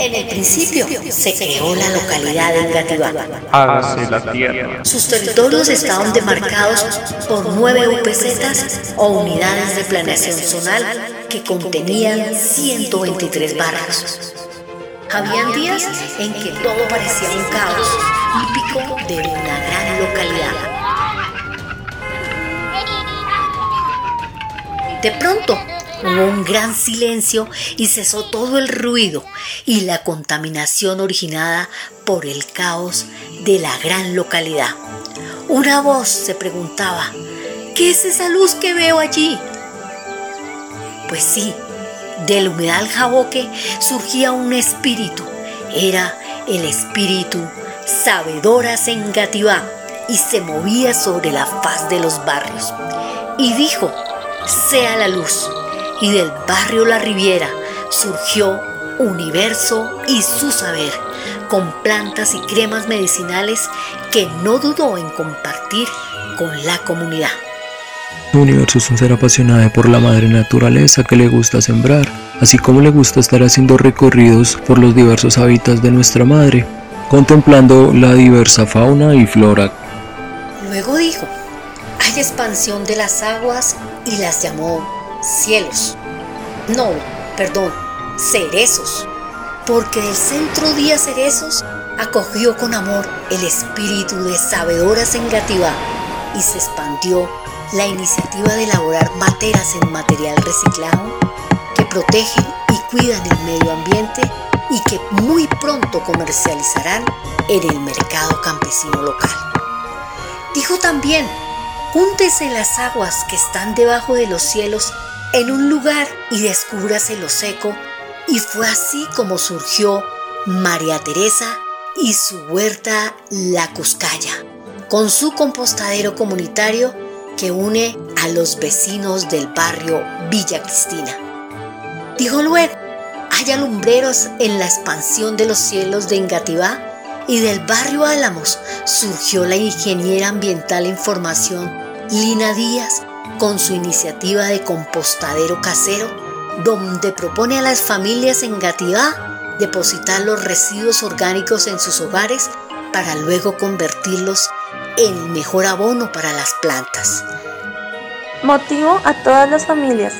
En el principio se creó la localidad de Engativá. Hágase la tierra. Sus territorios estaban demarcados por nueve UPZs o unidades de planeación zonal que contenían 123 barrios. Habían días en que todo parecía un caos, típico de una gran localidad. De pronto, hubo un gran silencio y cesó todo el ruido y la contaminación originada por el caos de la gran localidad. Una voz se preguntaba, ¿qué es esa luz que veo allí? Pues sí, del humedal jaboque surgía un espíritu. Era el espíritu Sabedoras en Gativá y se movía sobre la faz de los barrios. Y dijo, sea la luz. Y del barrio La Riviera surgió Universo y su saber, con plantas y cremas medicinales que no dudó en compartir con la comunidad. Universo es un ser apasionado por la madre naturaleza que le gusta sembrar, así como le gusta estar haciendo recorridos por los diversos hábitats de nuestra madre, contemplando la diversa fauna y flora. Luego dijo, hay expansión de las aguas y las llamó cielos. No, perdón, cerezos, porque del centro día cerezos acogió con amor el espíritu de sabedoras en y se expandió la iniciativa de elaborar materas en material reciclado que protegen y cuidan el medio ambiente y que muy pronto comercializarán en el mercado campesino local. Dijo también, júntese las aguas que están debajo de los cielos en un lugar y descúbrase lo seco, y fue así como surgió María Teresa y su huerta La Cuscaya, con su compostadero comunitario que une a los vecinos del barrio Villa Cristina. Dijo luego, hay alumbreros en la expansión de los cielos de Engativá y del barrio Álamos surgió la ingeniera ambiental en formación Lina Díaz con su iniciativa de compostadero casero, donde propone a las familias en Gativá depositar los residuos orgánicos en sus hogares para luego convertirlos en mejor abono para las plantas. Motivo a todas las familias,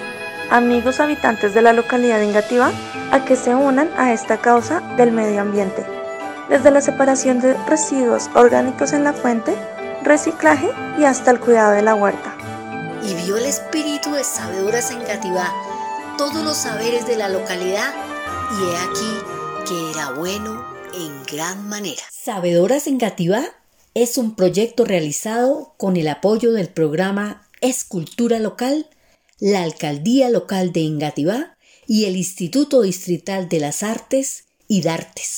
amigos habitantes de la localidad de Engativá, a que se unan a esta causa del medio ambiente, desde la separación de residuos orgánicos en la fuente, reciclaje y hasta el cuidado de la huerta. Y vio el espíritu de sabedoras en Gativá, todos los saberes de la localidad, y he aquí que era bueno en gran manera. Sabedoras en Gativá es un proyecto realizado con el apoyo del programa Escultura Local, la Alcaldía Local de Engativá y el Instituto Distrital de las Artes y Dartes.